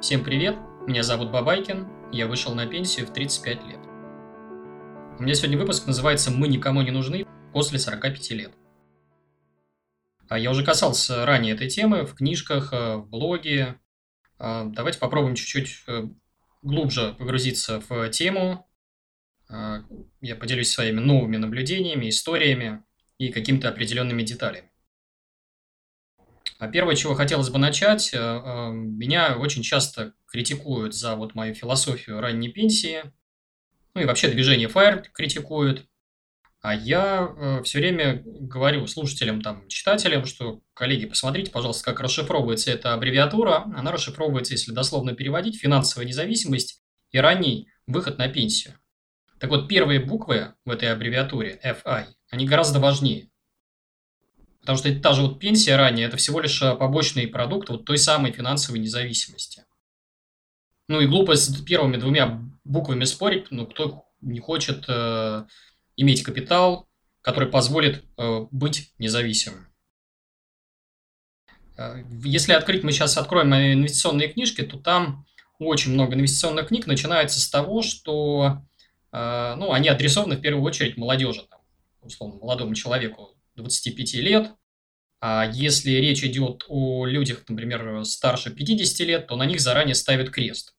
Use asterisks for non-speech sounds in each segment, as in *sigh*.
Всем привет, меня зовут Бабайкин, я вышел на пенсию в 35 лет. У меня сегодня выпуск называется «Мы никому не нужны после 45 лет». А я уже касался ранее этой темы в книжках, э, в блоге. А, давайте попробуем чуть-чуть э, глубже погрузиться в тему. А, я поделюсь своими новыми наблюдениями, историями и какими-то определенными деталями. А первое, чего хотелось бы начать, э, э, меня очень часто критикуют за вот мою философию ранней пенсии, ну и вообще движение FIRE критикуют, а я э, все время говорю слушателям, там, читателям, что, коллеги, посмотрите, пожалуйста, как расшифровывается эта аббревиатура. Она расшифровывается, если дословно переводить, финансовая независимость и ранний выход на пенсию. Так вот, первые буквы в этой аббревиатуре, FI, они гораздо важнее. Потому что та же вот пенсия ранее, это всего лишь э, побочный продукт вот той самой финансовой независимости. Ну и глупо с первыми двумя буквами спорить, ну кто не хочет э, иметь капитал, который позволит э, быть независимым. Э, если открыть, мы сейчас откроем инвестиционные книжки, то там очень много инвестиционных книг начинается с того, что э, ну, они адресованы в первую очередь молодежи, там, условно, молодому человеку 25 лет. А если речь идет о людях, например, старше 50 лет, то на них заранее ставят крест.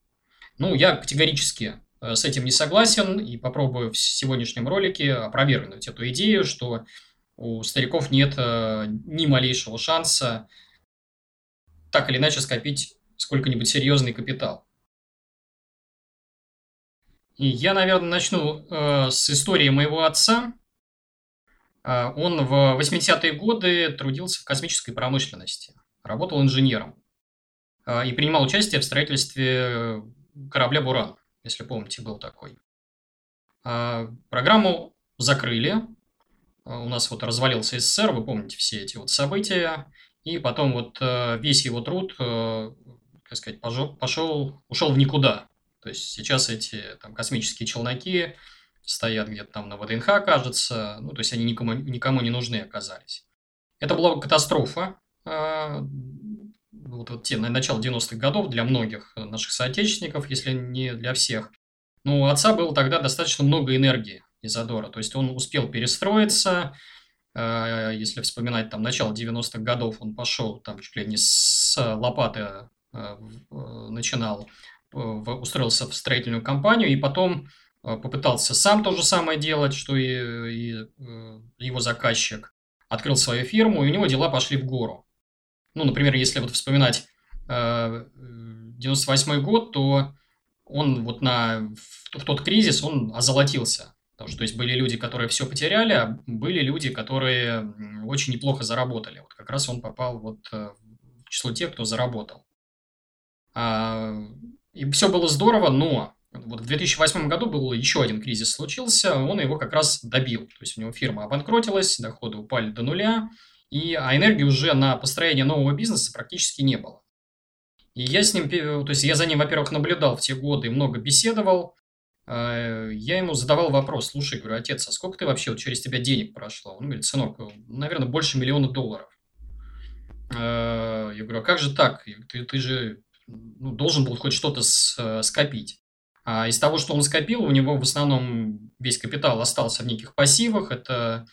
Ну, я категорически э, с этим не согласен и попробую в сегодняшнем ролике опровергнуть эту идею, что у стариков нет э, ни малейшего шанса так или иначе скопить сколько-нибудь серьезный капитал. И я, наверное, начну э, с истории моего отца, он в 80-е годы трудился в космической промышленности, работал инженером а, и принимал участие в строительстве корабля «Буран», если помните, был такой. Программу закрыли, у нас вот развалился СССР, вы помните все эти вот события, и потом вот весь его труд, как сказать, пошел, пошел ушел в никуда. То есть сейчас эти там, космические челноки стоят где-то там на ВДНХ, кажется. Ну, то есть они никому, никому не нужны оказались. Это была катастрофа. А, вот, вот те, на начало 90-х годов для многих наших соотечественников, если не для всех. Но у отца было тогда достаточно много энергии и задора. То есть он успел перестроиться. А, если вспоминать там начало 90-х годов, он пошел там чуть ли не с лопаты а, начинал, устроился в строительную компанию, и потом Э, попытался сам то же самое делать, что и, и э, его заказчик. Открыл свою фирму, и у него дела пошли в гору. Ну, например, если вот вспоминать э, 98 год, то он вот на, в, тот кризис, он озолотился. Потому что, то есть, были люди, которые все потеряли, а были люди, которые очень неплохо заработали. Вот как раз он попал вот э, в число тех, кто заработал. А, и все было здорово, но вот в 2008 году был еще один кризис случился, он его как раз добил. То есть у него фирма обанкротилась, доходы упали до нуля, и, а энергии уже на построение нового бизнеса практически не было. И я с ним, то есть я за ним, во-первых, наблюдал в те годы, много беседовал. Э, я ему задавал вопрос, слушай, говорю, отец, а сколько ты вообще, вот через тебя денег прошло? Он говорит, сынок, наверное, больше миллиона долларов. Э, я говорю, а как же так? Ты, ты же ну, должен был хоть что-то э, скопить. А из того, что он скопил, у него в основном весь капитал остался в неких пассивах. Это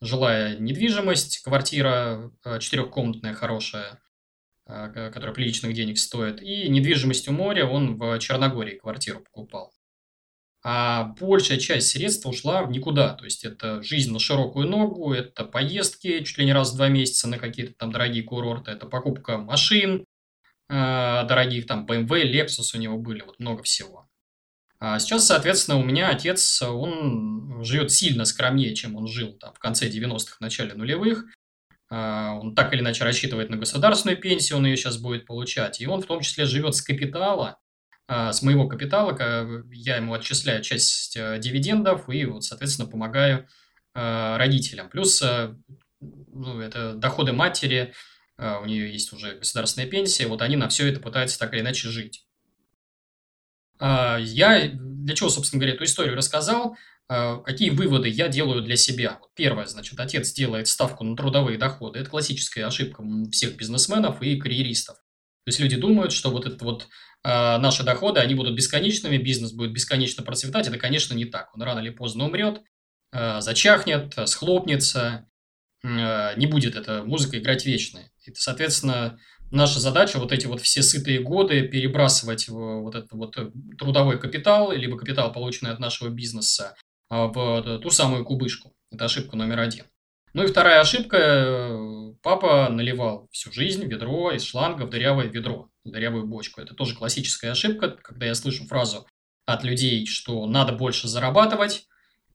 жилая недвижимость, квартира э, четырехкомнатная, хорошая, э, которая приличных денег стоит, и недвижимость у моря, он в Черногории квартиру покупал. А большая часть средств ушла в никуда. То есть это жизнь на широкую ногу, это поездки чуть ли не раз в два месяца на какие-то там дорогие курорты, это покупка машин э, дорогих, там BMW, Lexus у него были, вот много всего. А сейчас, соответственно, у меня отец, он живет сильно скромнее, чем он жил там, в конце 90-х, начале нулевых. А, он так или иначе рассчитывает на государственную пенсию, он ее сейчас будет получать. И он в том числе живет с капитала, а, с моего капитала, я ему отчисляю часть дивидендов и, вот, соответственно, помогаю родителям. Плюс ну, это доходы матери, у нее есть уже государственная пенсия, вот они на все это пытаются так или иначе жить. А, я для чего, собственно говоря, эту историю рассказал? А, какие выводы я делаю для себя? Первое, значит, отец делает ставку на трудовые доходы. Это классическая ошибка всех бизнесменов и карьеристов. То есть люди думают, что вот это вот э, наши доходы, они будут бесконечными, бизнес будет бесконечно процветать. Это, конечно, не так. Он рано или поздно умрет, зачахнет, схлопнется, не будет эта музыка играть вечно. И, соответственно, наша задача вот эти вот все сытые годы перебрасывать вот этот вот трудовой капитал, либо капитал, полученный от нашего бизнеса, в ту самую кубышку. Это ошибка номер один. Ну и вторая ошибка. Э, папа наливал всю жизнь ведро из шланга в дырявое ведро, в дырявую бочку. Это тоже классическая ошибка, когда я слышу фразу от людей, что надо больше зарабатывать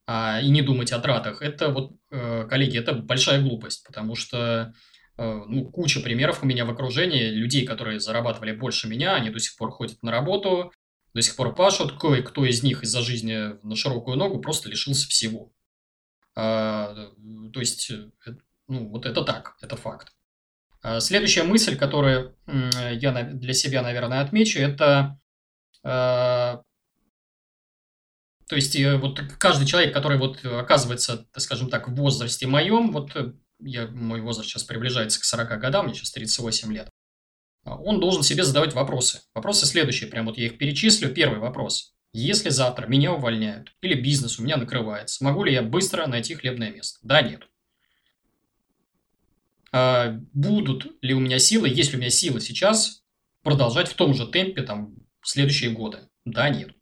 а, и не думать о тратах. Это вот, э, коллеги, это большая глупость, потому что э, ну, куча примеров у меня в окружении людей, которые зарабатывали больше меня, они до сих пор ходят на работу, до сих пор пашут. Кое-кто из них из-за жизни на широкую ногу просто лишился всего. А, то есть, э, ну, вот это так, это факт. А, следующая мысль, которую я для себя, наверное, отмечу, это а, то есть э, вот каждый человек, который вот оказывается, скажем так, в возрасте моем, вот э, я, мой возраст сейчас приближается к 40 годам, мне сейчас 38 лет, он должен себе задавать вопросы. Вопросы следующие, прям вот я их перечислю. Первый вопрос. Если завтра меня увольняют или бизнес у меня накрывается, могу ли я быстро найти хлебное место? Да, нет. А будут ли у меня силы, есть ли у меня силы сейчас продолжать в том же темпе там следующие годы? Да, нет.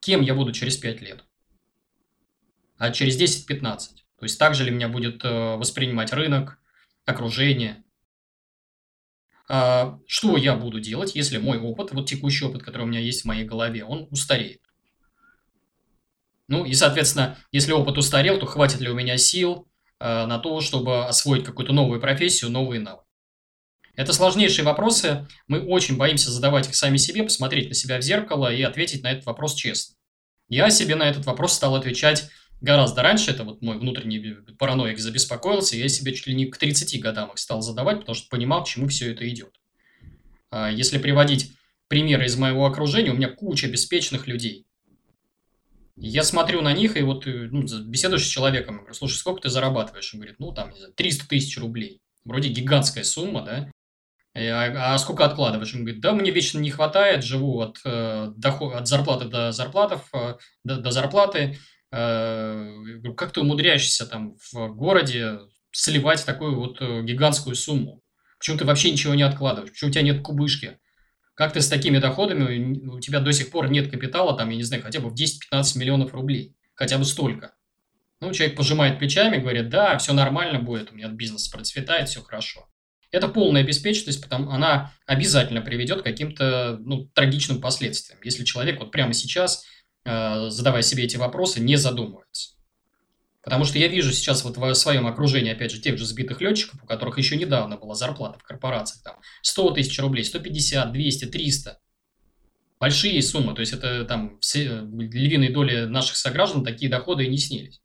Кем я буду через 5 лет? А через 10-15? То есть также ли меня будет э, воспринимать рынок, окружение, а, что я буду делать, если мой опыт, вот текущий опыт, который у меня есть в моей голове, он устареет? Ну и, соответственно, если опыт устарел, то хватит ли у меня сил э, на то, чтобы освоить какую-то новую профессию, новые навыки? Это сложнейшие вопросы. Мы очень боимся задавать их сами себе, посмотреть на себя в зеркало и ответить на этот вопрос честно. Я себе на этот вопрос стал отвечать гораздо раньше, это вот мой внутренний параноик забеспокоился, я себе чуть ли не к 30 годам их стал задавать, потому что понимал, к чему все это идет. А, если приводить примеры из моего окружения, у меня куча обеспеченных людей. Я смотрю на них и вот э, ну, беседуешь с человеком, я говорю, слушай, сколько ты зарабатываешь? Он говорит, ну там, не знаю, 300 тысяч рублей. Вроде гигантская сумма, да? А, а сколько откладываешь? Он говорит, да, мне вечно не хватает, живу от, э, доход, от зарплаты до, зарплатов, э, до, до зарплаты, как ты умудряешься там в городе сливать такую вот э, гигантскую сумму? Почему ты вообще ничего не откладываешь? Почему у тебя нет кубышки? Как ты с такими доходами, у тебя до сих пор нет капитала, там, я не знаю, хотя бы в 10-15 миллионов рублей, хотя бы столько. Ну, человек пожимает плечами, говорит, да, все нормально будет, у меня бизнес процветает, все хорошо. Это полная беспечность, потому она обязательно приведет к каким-то ну, трагичным последствиям. Если человек вот прямо сейчас Э, задавая себе эти вопросы, не задумывается. Потому что я вижу сейчас вот в своем окружении, опять же, тех же сбитых летчиков, у которых еще недавно была зарплата в корпорациях, там, 100 тысяч рублей, 150, 200, 300. Большие суммы, то есть это там все, львиной доли наших сограждан такие доходы и не снились.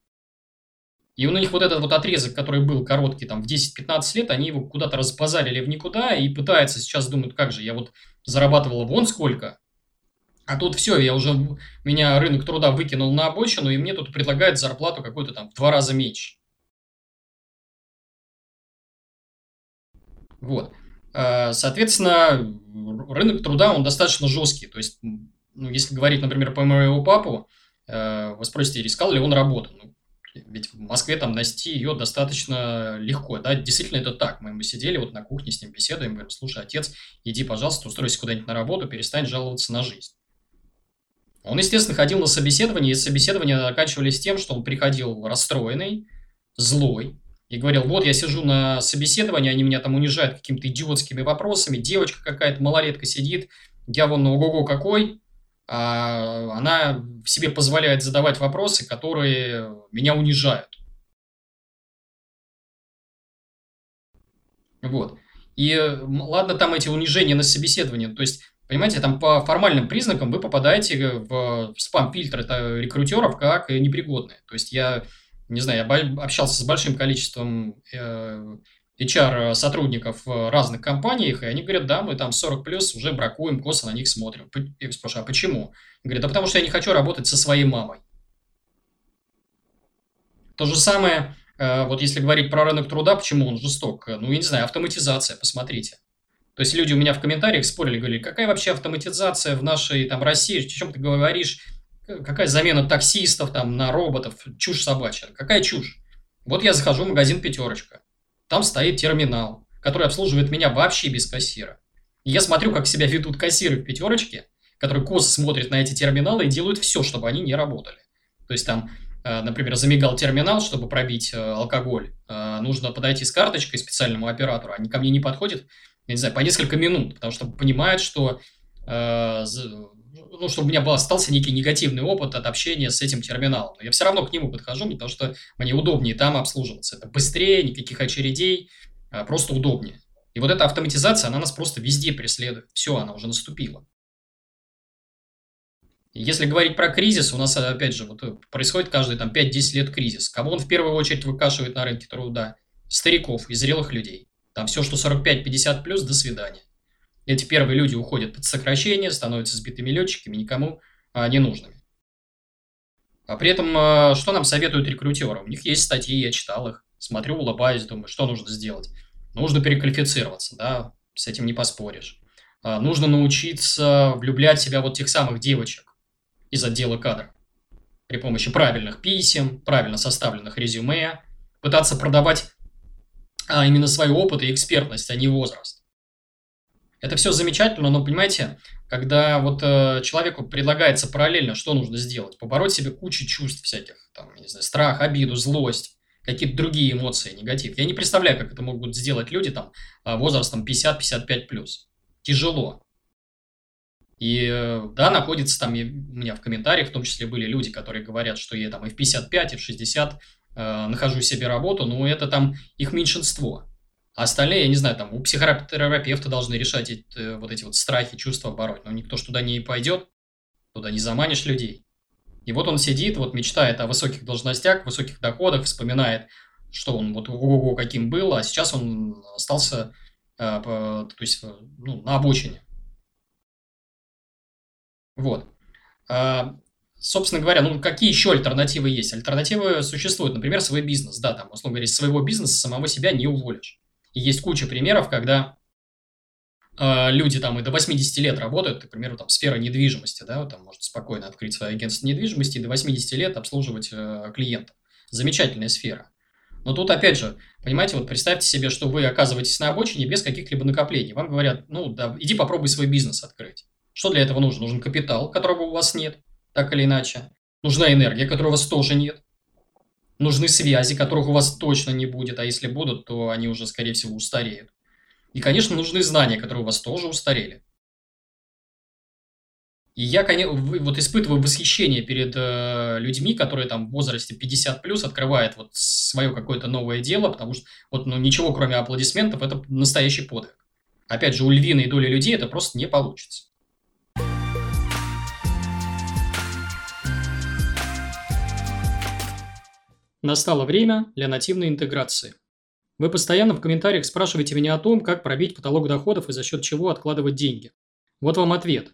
И у них вот этот вот отрезок, который был короткий, там, в 10-15 лет, они его куда-то разбазарили в никуда и пытаются сейчас думать, как же, я вот зарабатывал вон сколько, а тут все, я уже, меня рынок труда выкинул на обочину, и мне тут предлагают зарплату какую-то там в два раза меньше. Вот. А, соответственно, рынок труда, он достаточно жесткий. То есть, ну, если говорить, например, по моему папу, э, вы спросите, искал ли он работу? Ну, ведь в Москве там найти ее достаточно легко. Да, действительно это так. Мы, мы сидели вот на кухне с ним беседуем, говорим, слушай, отец, иди, пожалуйста, устройся куда-нибудь на работу, перестань жаловаться на жизнь. Он, естественно, ходил на собеседование, и собеседования оканчивались тем, что он приходил расстроенный, злой, и говорил, вот я сижу на собеседовании, они меня там унижают какими-то идиотскими вопросами, девочка какая-то малолетка сидит, я вон ого-го какой, а она себе позволяет задавать вопросы, которые меня унижают. Вот. И ладно там эти унижения на собеседовании, то есть Понимаете, там по формальным признакам вы попадаете в спам-фильтр рекрутеров как непригодные. То есть я, не знаю, я общался с большим количеством э, HR-сотрудников разных компаниях, и они говорят, да, мы там 40 плюс уже бракуем, косо на них смотрим. Я спрашиваю, а почему? Говорят, да потому что я не хочу работать со своей мамой. То же самое, э, вот если говорить про рынок труда, почему он жесток? Ну, я не знаю, автоматизация, посмотрите. То есть люди у меня в комментариях спорили, говорили, какая вообще автоматизация в нашей там России, о чем ты говоришь, какая замена таксистов там на роботов, чушь собачья, какая чушь. Вот я захожу в магазин «Пятерочка», там стоит терминал, который обслуживает меня вообще без кассира. Я смотрю, как себя ведут кассиры в «Пятерочке», которые косо смотрят на эти терминалы и делают все, чтобы они не работали. То есть там Э, например, замигал терминал, чтобы пробить э, алкоголь, э, нужно подойти с карточкой специальному оператору, они ко мне не подходят, я не знаю, по несколько минут, потому что понимают, что ну, чтобы у меня был, остался некий негативный опыт от общения с этим терминалом. Но я все равно к нему подхожу, потому что мне удобнее там обслуживаться. Это быстрее, никаких очередей, просто удобнее. И вот эта автоматизация, она нас просто везде преследует. Все, она уже наступила. Если говорить про кризис, у нас, опять же, вот э, происходит каждые там 5-10 лет кризис. Кого он в первую очередь выкашивает на рынке труда? Стариков и зрелых людей. Там все, что 45-50 плюс, до свидания. Эти первые люди уходят под сокращение, становятся сбитыми летчиками, никому а, не нужными. А при этом, а, что нам советуют рекрутеры? У них есть статьи, я читал их, смотрю, улыбаюсь, думаю, что нужно сделать? Нужно переквалифицироваться, да, с этим не поспоришь. А, нужно научиться влюблять себя вот тех самых девочек, из отдела кадров. При помощи правильных писем, правильно составленных резюме, пытаться продавать а, именно свой опыт и экспертность, а не возраст. Это все замечательно, но понимаете, когда вот э, человеку предлагается параллельно, что нужно сделать, побороть себе кучу чувств всяких, там, не знаю, страх, обиду, злость, какие-то другие эмоции, негатив. Я не представляю, как это могут сделать люди там а, возрастом 50-55+. Тяжело. И э, да, находится там, у меня в комментариях в том числе были люди, которые говорят, что я там и в 55, и в 60 э, нахожу себе работу, но это там их меньшинство. А остальные, я не знаю, там у психотерапевта должны решать эти, э, вот эти вот страхи, чувства бороть. Но никто ж туда не пойдет, туда не заманишь людей. И вот он сидит, вот мечтает о высоких должностях, высоких доходах, вспоминает, что он вот ого-го каким был, а сейчас он остался э, по, то есть, ну, на обочине. Вот. А, собственно говоря, ну какие еще альтернативы есть? Альтернативы существуют, например, свой бизнес. Да, там, условно говоря, своего бизнеса самого себя не уволишь. И есть куча примеров, когда э, люди там и до 80 лет работают, к примеру, там сфера недвижимости, да, вот, там может спокойно открыть свое агентство недвижимости и до 80 лет обслуживать э, клиентов. Замечательная сфера. Но тут, опять же, понимаете, вот представьте себе, что вы оказываетесь на обочине без каких-либо накоплений. Вам говорят, ну, да, иди попробуй свой бизнес открыть. Что для этого нужно? Нужен капитал, которого у вас нет, так или иначе. Нужна энергия, которой у вас тоже нет. Нужны связи, которых у вас точно не будет, а если будут, то они уже, скорее всего, устареют. И, конечно, нужны знания, которые у вас тоже устарели. И я, конечно, вот испытываю восхищение перед э, людьми, которые там в возрасте 50 плюс открывают вот свое какое-то новое дело, потому что вот ну, ничего кроме аплодисментов это настоящий подвиг. Опять же, у львиной доли людей это просто не получится. Настало время для нативной интеграции. Вы постоянно в комментариях спрашиваете меня о том, как пробить потолок доходов и за счет чего откладывать деньги. Вот вам ответ.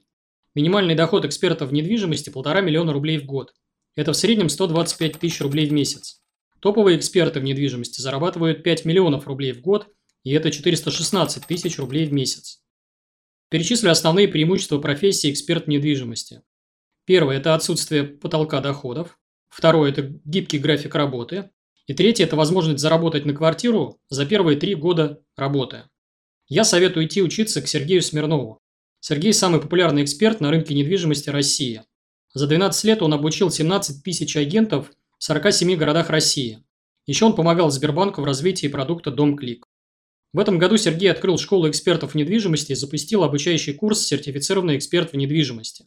Минимальный доход эксперта в недвижимости – полтора миллиона рублей в год. Это в среднем 125 тысяч рублей в месяц. Топовые эксперты в недвижимости зарабатывают 5 миллионов рублей в год, и это 416 тысяч рублей в месяц. Перечислю основные преимущества профессии эксперт в недвижимости. Первое – это отсутствие потолка доходов. Второе – это гибкий график работы. И третье – это возможность заработать на квартиру за первые три года работы. Я советую идти учиться к Сергею Смирнову. Сергей – самый популярный эксперт на рынке недвижимости России. За 12 лет он обучил 17 тысяч агентов в 47 городах России. Еще он помогал Сбербанку в развитии продукта «Дом Клик». В этом году Сергей открыл школу экспертов в недвижимости и запустил обучающий курс «Сертифицированный эксперт в недвижимости».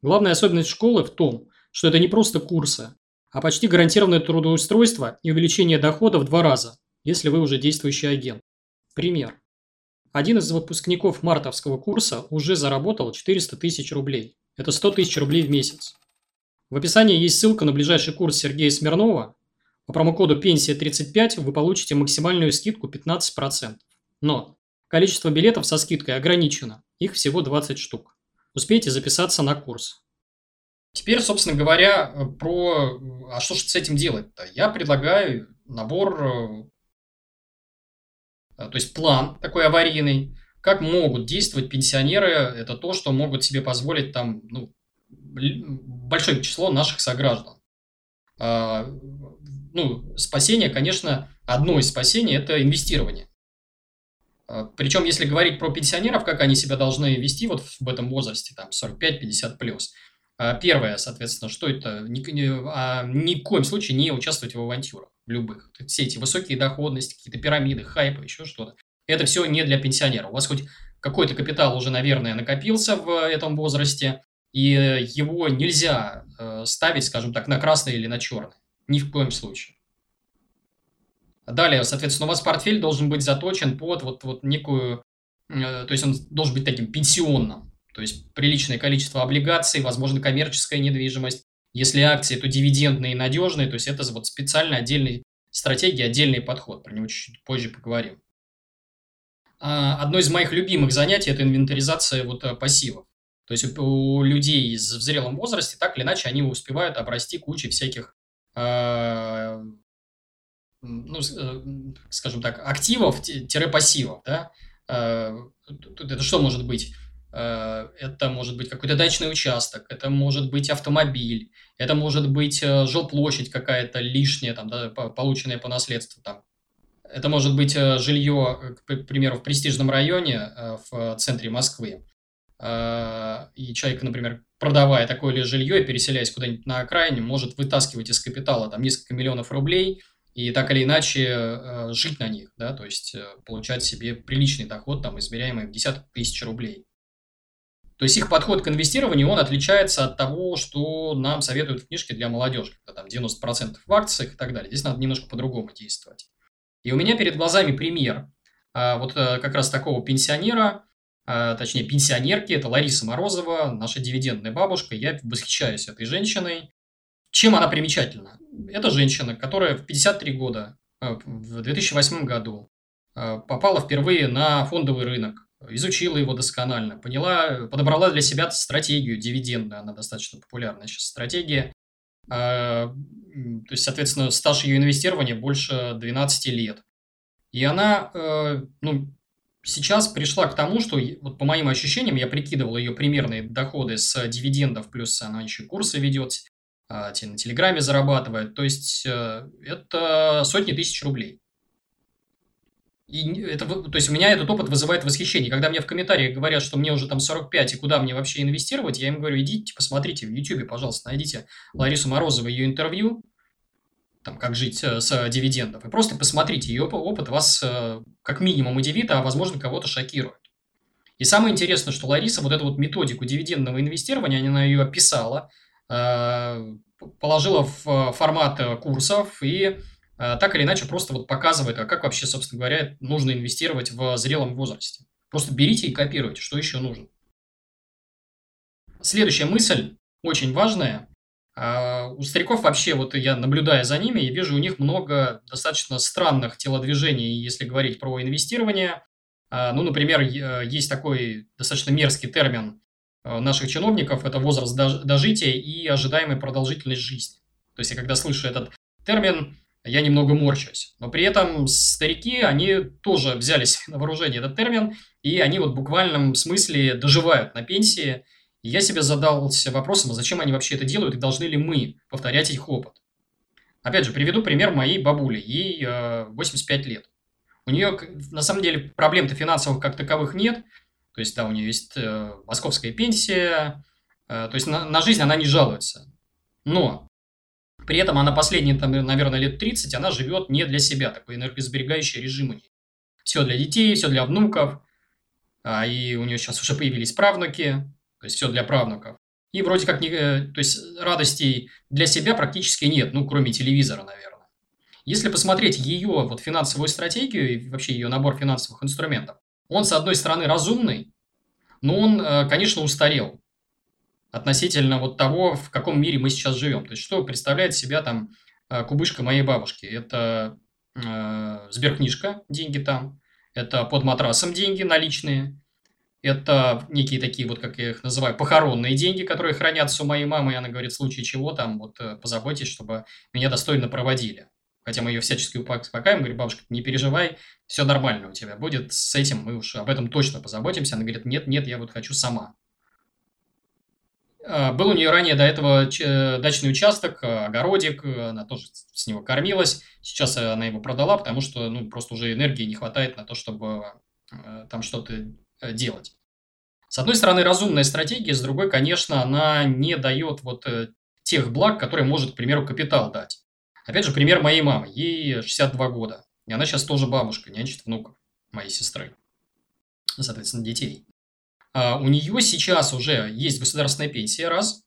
Главная особенность школы в том, что это не просто курсы, а почти гарантированное трудоустройство и увеличение дохода в два раза, если вы уже действующий агент. Пример. Один из выпускников мартовского курса уже заработал 400 тысяч рублей. Это 100 тысяч рублей в месяц. В описании есть ссылка на ближайший курс Сергея Смирнова. По промокоду «Пенсия35» вы получите максимальную скидку 15%. Но количество билетов со скидкой ограничено. Их всего 20 штук. Успейте записаться на курс. Теперь, собственно говоря, про... А что же с этим делать-то? Я предлагаю набор, э, то есть план такой аварийный, как могут действовать пенсионеры, это то, что могут себе позволить там ну, большое число наших сограждан. А, ну, спасение, конечно, одно из спасений – это инвестирование. А, Причем, если говорить про пенсионеров, как они себя должны вести вот в этом возрасте, там, 45-50 плюс. А, первое, соответственно, что это? Ни, ни, ни в коем случае не участвовать в авантюрах любых. Все эти высокие доходности, какие-то пирамиды, хайпы, еще что-то. Это все не для пенсионера. У вас хоть какой-то капитал уже, наверное, накопился в этом возрасте, и его нельзя э, ставить, скажем так, на красный или на черный. Ни в коем случае. Далее, соответственно, у вас портфель должен быть заточен под вот, вот некую, э, то есть он должен быть таким пенсионным, то есть приличное количество облигаций, возможно, коммерческая недвижимость. Если акции, то дивидендные и надежные, то есть это вот специально отдельная стратегия, отдельный подход, про него чуть-чуть позже поговорим. А, одно из моих любимых занятий – это инвентаризация вот э, пассивов. То есть у людей в зрелом возрасте так или иначе они успевают обрасти кучей всяких, а, ну, э, скажем так, активов-пассивов. Да? А, это что может быть? Это может быть какой-то дачный участок, это может быть автомобиль, это может быть э, жилплощадь какая-то лишняя, там, да, полученная по наследству, там, это может быть э, жилье, к примеру, в престижном районе э, в центре Москвы. Э, и человек, например, продавая такое ли жилье и переселяясь куда-нибудь на окраине, может вытаскивать из капитала там несколько миллионов рублей и так или иначе жить на них, да, то есть получать себе приличный доход, там, измеряемый в десятки тысяч рублей. То есть их подход к инвестированию, он отличается от того, что нам советуют в книжке для молодежи, когда там 90% в акциях и так далее. Здесь надо немножко по-другому действовать. И у меня перед глазами пример а, вот э, как раз такого пенсионера, а, точнее пенсионерки, это Лариса Морозова, наша дивидендная бабушка. Я восхищаюсь этой женщиной. Чем она примечательна? Это женщина, которая в 53 года, э, в 2008 году э, попала впервые на фондовый рынок, изучила его досконально, поняла, подобрала для себя стратегию дивидендную, она достаточно популярная сейчас стратегия, а, то есть, соответственно, стаж ее инвестирования больше 12 лет. И она, э, ну, сейчас пришла к тому, что, вот по моим ощущениям, я прикидывал ее примерные доходы с дивидендов, плюс она еще курсы ведет, а, на Телеграме зарабатывает. То есть, э, это сотни тысяч рублей. И это, то есть, у меня этот опыт вызывает восхищение. Когда мне в комментариях говорят, что мне уже там 45, и куда мне вообще инвестировать, я им говорю, идите, посмотрите в YouTube, пожалуйста, найдите Ларису Морозову, ее интервью, там, как жить э, с дивидендов, и просто посмотрите, ее опыт вас э, как минимум удивит, а возможно кого-то шокирует. И самое интересное, что Лариса вот эту вот методику дивидендного инвестирования, она ее описала, э, положила в формат курсов и так или иначе просто вот показывает, а как вообще, собственно говоря, нужно инвестировать в зрелом возрасте. Просто берите и копируйте, что еще нужно. Следующая мысль, очень важная. А, у стариков вообще, вот я наблюдая за ними, я вижу у них много достаточно странных телодвижений, если говорить про инвестирование. А, ну, например, есть такой достаточно мерзкий термин наших чиновников, это возраст дожития и ожидаемая продолжительность жизни. То есть я когда слышу этот термин, я немного морщусь. Но при этом старики, они тоже взялись *laughs* на вооружение этот термин, и они вот в буквальном смысле доживают на пенсии. И я себе задался вопросом, а зачем они вообще это делают, и должны ли мы повторять их опыт. Опять же, приведу пример моей бабули, ей э, 85 лет. У нее, на самом деле, проблем-то финансовых как таковых нет. То есть, да, у нее есть э, московская пенсия, э, то есть на, на жизнь она не жалуется. Но при этом она последние, там, наверное, лет 30, она живет не для себя, такой энергосберегающий режим у нее. Все для детей, все для внуков, а, и у нее сейчас уже появились правнуки, то есть все для правнуков. И вроде как, не, э, то есть радостей для себя практически нет, ну, кроме телевизора, наверное. Если посмотреть ее вот финансовую стратегию и вообще ее набор финансовых инструментов, он, с одной стороны, разумный, но он, э, конечно, устарел относительно вот того, в каком мире мы сейчас живем. То есть, что представляет себя там э, кубышка моей бабушки? Это э, сберкнижка, деньги там, это под матрасом деньги наличные, это некие такие, вот как я их называю, похоронные деньги, которые хранятся у моей мамы, и она говорит, в случае чего там, вот э, позаботьтесь, чтобы меня достойно проводили. Хотя мы ее всячески успокаиваем, говорим, бабушка, не переживай, все нормально у тебя будет, с этим мы уж об этом точно позаботимся. Она говорит, нет, нет, я вот хочу сама. А, был у нее ранее до этого дачный участок, огородик, она тоже с него кормилась. Сейчас она его продала, потому что ну, просто уже энергии не хватает на то, чтобы э, там что-то э, делать. С одной стороны, разумная стратегия, с другой, конечно, она не дает вот э, тех благ, которые может, к примеру, капитал дать. Опять же, пример моей мамы. Ей 62 года. И она сейчас тоже бабушка, нянчит внуков моей сестры. Соответственно, детей. А у нее сейчас уже есть государственная пенсия, раз.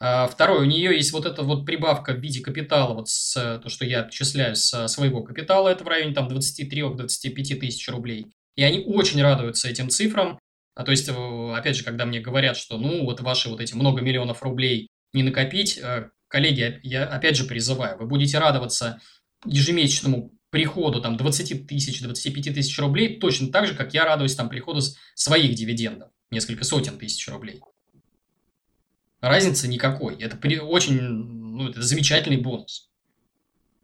А второе, у нее есть вот эта вот прибавка в виде капитала, вот с, то, что я отчисляю с своего капитала, это в районе там 23-25 тысяч рублей. И они очень радуются этим цифрам. А то есть, опять же, когда мне говорят, что ну вот ваши вот эти много миллионов рублей не накопить, э, коллеги, я опять же призываю, вы будете радоваться ежемесячному приходу там 20 тысяч, 25 тысяч рублей точно так же, как я радуюсь там приходу своих дивидендов несколько сотен тысяч рублей. Разницы никакой. Это при, очень, ну, это замечательный бонус.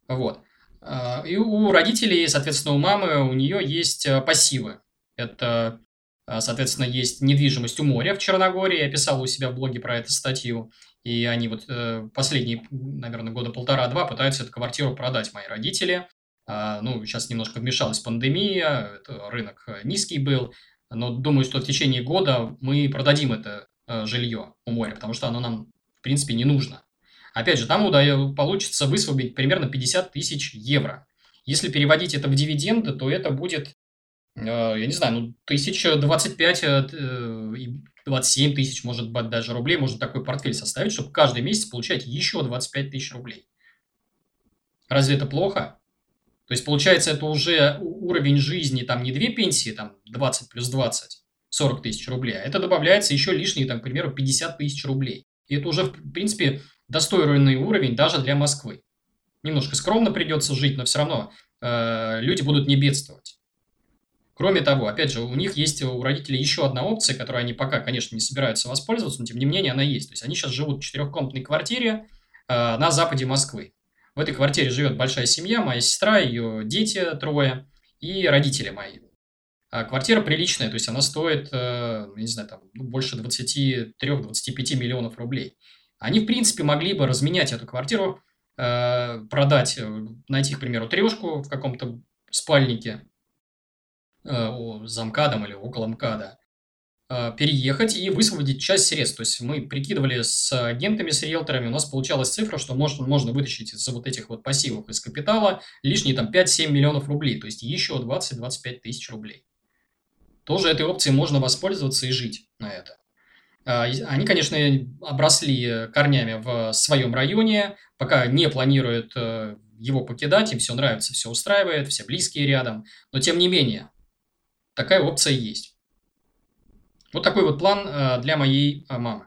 Вот. А, и у родителей, соответственно, у мамы, у нее есть э, пассивы. Это, а, соответственно, есть недвижимость у моря в Черногории. Я писал у себя в блоге про эту статью. И они вот э, последние, наверное, года полтора-два пытаются эту квартиру продать, мои родители. А, ну, сейчас немножко вмешалась пандемия, рынок э, низкий был но думаю, что в течение года мы продадим это э, жилье у моря, потому что оно нам, в принципе, не нужно. Опять же, там получится высвободить примерно 50 тысяч евро. Если переводить это в дивиденды, то это будет, э, я не знаю, ну, 1025 э, и 27 тысяч, может быть, даже рублей, можно такой портфель составить, чтобы каждый месяц получать еще 25 тысяч рублей. Разве это плохо? То есть, получается, это уже уровень жизни, там не две пенсии, там 20 плюс 20, 40 тысяч рублей, а это добавляется еще лишние, там, к примеру, 50 тысяч рублей. И это уже, в принципе, достойный уровень даже для Москвы. Немножко скромно придется жить, но все равно э, люди будут не бедствовать. Кроме того, опять же, у них есть у родителей еще одна опция, которой они пока, конечно, не собираются воспользоваться, но тем не менее она есть. То есть они сейчас живут в четырехкомнатной квартире э, на западе Москвы. В этой квартире живет большая семья, моя сестра, ее дети трое и родители мои. А квартира приличная, то есть она стоит, э, не знаю, там, ну, больше 23-25 миллионов рублей. Они, в принципе, могли бы разменять эту квартиру, э, продать, э, найти, к примеру, трешку в каком-то спальнике, за МКАДом или около МКАДа, переехать и высвободить часть средств. То есть мы прикидывали с агентами, с риэлторами, у нас получалась цифра, что можно, можно вытащить из вот этих вот пассивов из капитала лишние там 5-7 миллионов рублей, то есть еще 20-25 тысяч рублей. Тоже этой опцией можно воспользоваться и жить на это. А, они, конечно, обросли корнями в своем районе, пока не планируют э, его покидать, им все нравится, все устраивает, все близкие рядом, но тем не менее, такая опция есть. Вот такой вот план э, для моей э, мамы.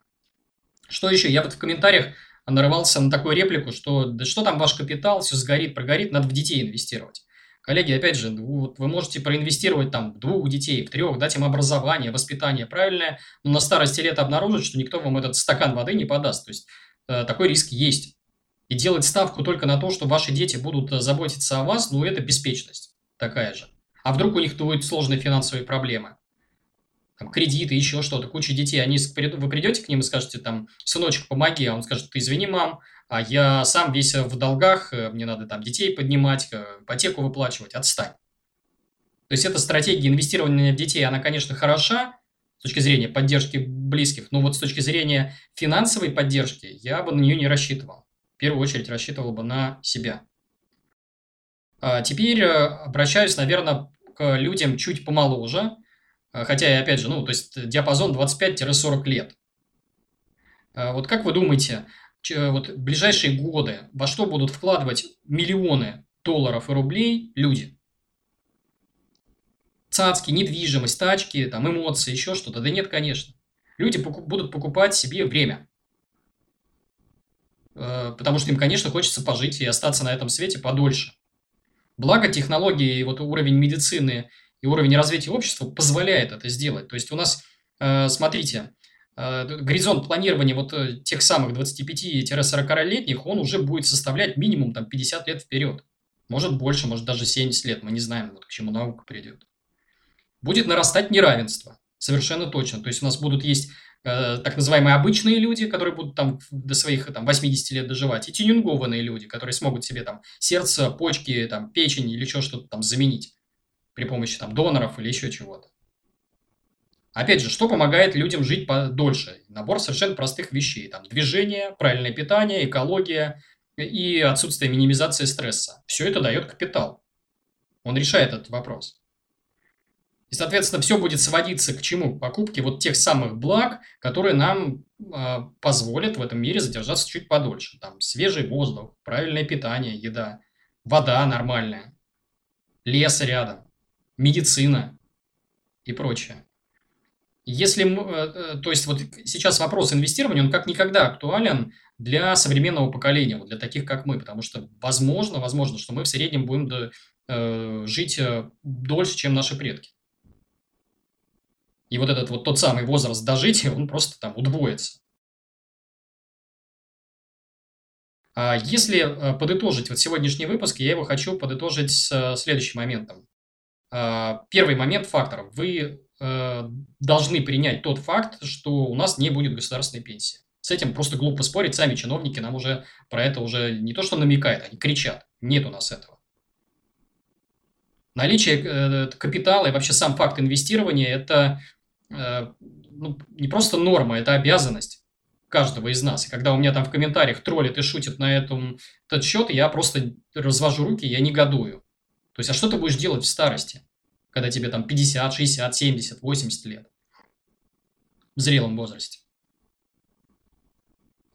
Что еще? Я вот в комментариях нарывался на такую реплику, что да что там ваш капитал, все сгорит, прогорит, надо в детей инвестировать. Коллеги, опять же, вот вы можете проинвестировать там в двух детей, в трех, дать им образование, воспитание правильное, но на старости лет обнаружить, что никто вам этот стакан воды не подаст. То есть э, такой риск есть. И делать ставку только на то, что ваши дети будут заботиться о вас, ну это беспечность такая же. А вдруг у них будут сложные финансовые проблемы? Там, кредиты, еще что-то, куча детей, они, вы придете к ним и скажете, там, сыночек, помоги, а он скажет, ты извини, мам, а я сам весь в долгах, э, мне надо там детей поднимать, э, ипотеку выплачивать, отстань. То есть эта стратегия инвестирования в детей, она, конечно, хороша с точки зрения поддержки близких, но вот с точки зрения финансовой поддержки я бы на нее не рассчитывал. В первую очередь рассчитывал бы на себя. А теперь э, обращаюсь, наверное, к людям чуть помоложе, а, хотя, опять же, ну, то есть диапазон 25-40 лет. А, вот как вы думаете, вот ближайшие годы во что будут вкладывать миллионы долларов и рублей люди? Цацки, недвижимость, тачки, там, эмоции, еще что-то? Да нет, конечно. Люди будут покупать себе время. Потому что им, конечно, хочется пожить и остаться на этом свете подольше. Благо технологии и вот уровень медицины и уровень развития общества позволяет это сделать. То есть у нас, э, смотрите, э, горизонт планирования вот э, тех самых 25-40-летних, он уже будет составлять минимум там 50 лет вперед. может больше, может даже 70 лет, мы не знаем, вот к чему наука придет. Будет нарастать неравенство, совершенно точно. То есть у нас будут есть э, так называемые обычные люди, которые будут там до своих там, 80 лет доживать, и тюнингованные люди, которые смогут себе там сердце, почки, там, печень или еще что-то там заменить при помощи там доноров или еще чего-то. Опять же, что помогает людям жить подольше? Набор совершенно простых вещей. Там движение, правильное питание, экология и отсутствие минимизации стресса. Все это дает капитал. Он решает этот вопрос. И, соответственно, все будет сводиться к чему? К покупке вот тех самых благ, которые нам э, позволят в этом мире задержаться чуть подольше. Там свежий воздух, правильное питание, еда, вода нормальная, лес рядом, медицина и прочее. Если, э, э, то есть вот сейчас вопрос инвестирования, он как никогда актуален для современного поколения, вот для таких, как мы, потому что возможно, возможно, что мы в среднем будем до, э, жить дольше, чем наши предки. И вот этот вот тот самый возраст дожития, он просто там удвоится. А если подытожить вот сегодняшний выпуск, я его хочу подытожить с следующим моментом. А, первый момент фактор. Вы Э, должны принять тот факт, что у нас не будет государственной пенсии. С этим просто глупо спорить, сами чиновники нам уже про это уже не то что намекают, они кричат. Нет у нас этого. Наличие э, капитала и вообще сам факт инвестирования – это э, ну, не просто норма, это обязанность каждого из нас. И когда у меня там в комментариях троллят и шутят на этом, этот счет, я просто развожу руки, я негодую. То есть, а что ты будешь делать в старости? когда тебе там 50, 60, 70, 80 лет в зрелом возрасте.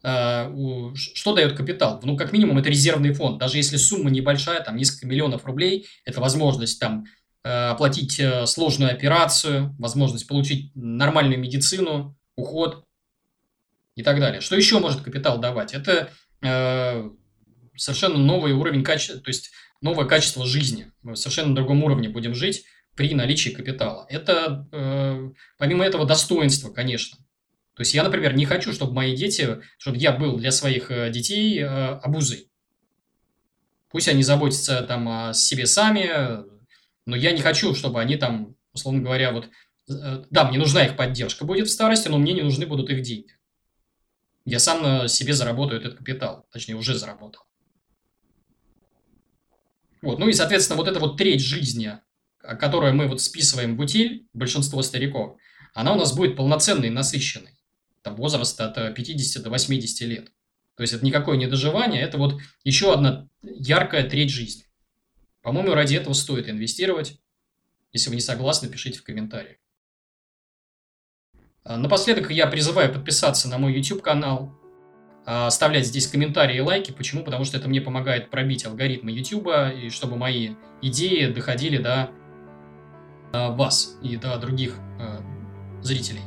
А, что дает капитал? Ну, как минимум, это резервный фонд. Даже если сумма небольшая, там несколько миллионов рублей, это возможность там э, оплатить э, сложную операцию, возможность получить нормальную медицину, уход и так далее. Что еще может капитал давать? Это э, совершенно новый уровень качества, то есть новое качество жизни. Мы совершенно другом уровне будем жить при наличии капитала. Это, э, помимо этого, достоинство, конечно. То есть я, например, не хочу, чтобы мои дети, чтобы я был для своих э, детей э, обузой. Пусть они заботятся там о себе сами, но я не хочу, чтобы они там, условно говоря, вот, э, да, мне нужна их поддержка будет в старости, но мне не нужны будут их деньги. Я сам на себе заработаю этот капитал, точнее, уже заработал. Вот, ну и, соответственно, вот эта вот треть жизни, которую мы вот списываем в утиль, большинство стариков, она у нас будет полноценной, насыщенной. Там возраст от 50 до 80 лет. То есть это никакое не доживание, это вот еще одна яркая треть жизни. По-моему, ради этого стоит инвестировать. Если вы не согласны, пишите в комментариях. А, напоследок я призываю подписаться на мой YouTube-канал, оставлять здесь комментарии и лайки. Почему? Потому что это мне помогает пробить алгоритмы YouTube, и чтобы мои идеи доходили до Э, вас и до других э, зрителей.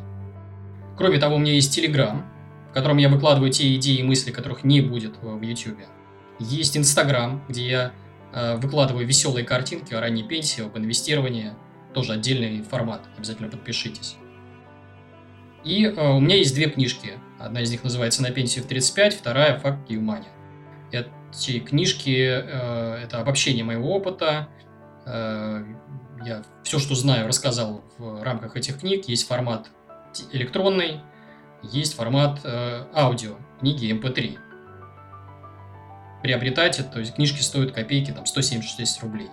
Кроме того, у меня есть Telegram, в котором я выкладываю те идеи и мысли, которых не будет в YouTube. Есть Instagram, где я э, выкладываю веселые картинки о ранней пенсии, об инвестировании. Тоже отдельный формат, обязательно подпишитесь. И э, у меня есть две книжки. Одна из них называется «На пенсию в 35», вторая «Факт Юмани». Эти книжки э, – это обобщение моего опыта, э, я все, что знаю, рассказал в рамках этих книг. Есть формат электронный, есть формат э, аудио, книги MP3. Эм Приобретайте, то есть книжки стоят копейки, там 176 рублей.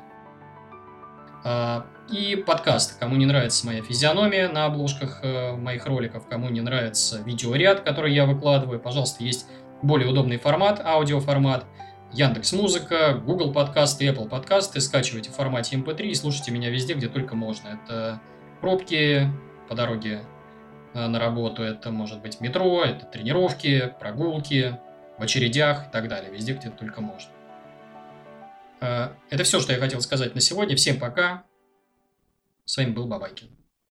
А, и подкаст. Кому не нравится моя физиономия на обложках э, моих роликов, кому не нравится видеоряд, который я выкладываю, пожалуйста, есть более удобный формат, аудиоформат. формат Яндекс Музыка, Google подкасты, Apple подкасты. Скачивайте в формате MP3 эм и слушайте меня везде, где только можно. Это пробки по дороге э, на работу, это может быть метро, это тренировки, прогулки, в очередях и так далее. Везде, где только можно. Э, это все, что я хотел сказать на сегодня. Всем пока. С вами был Бабайкин.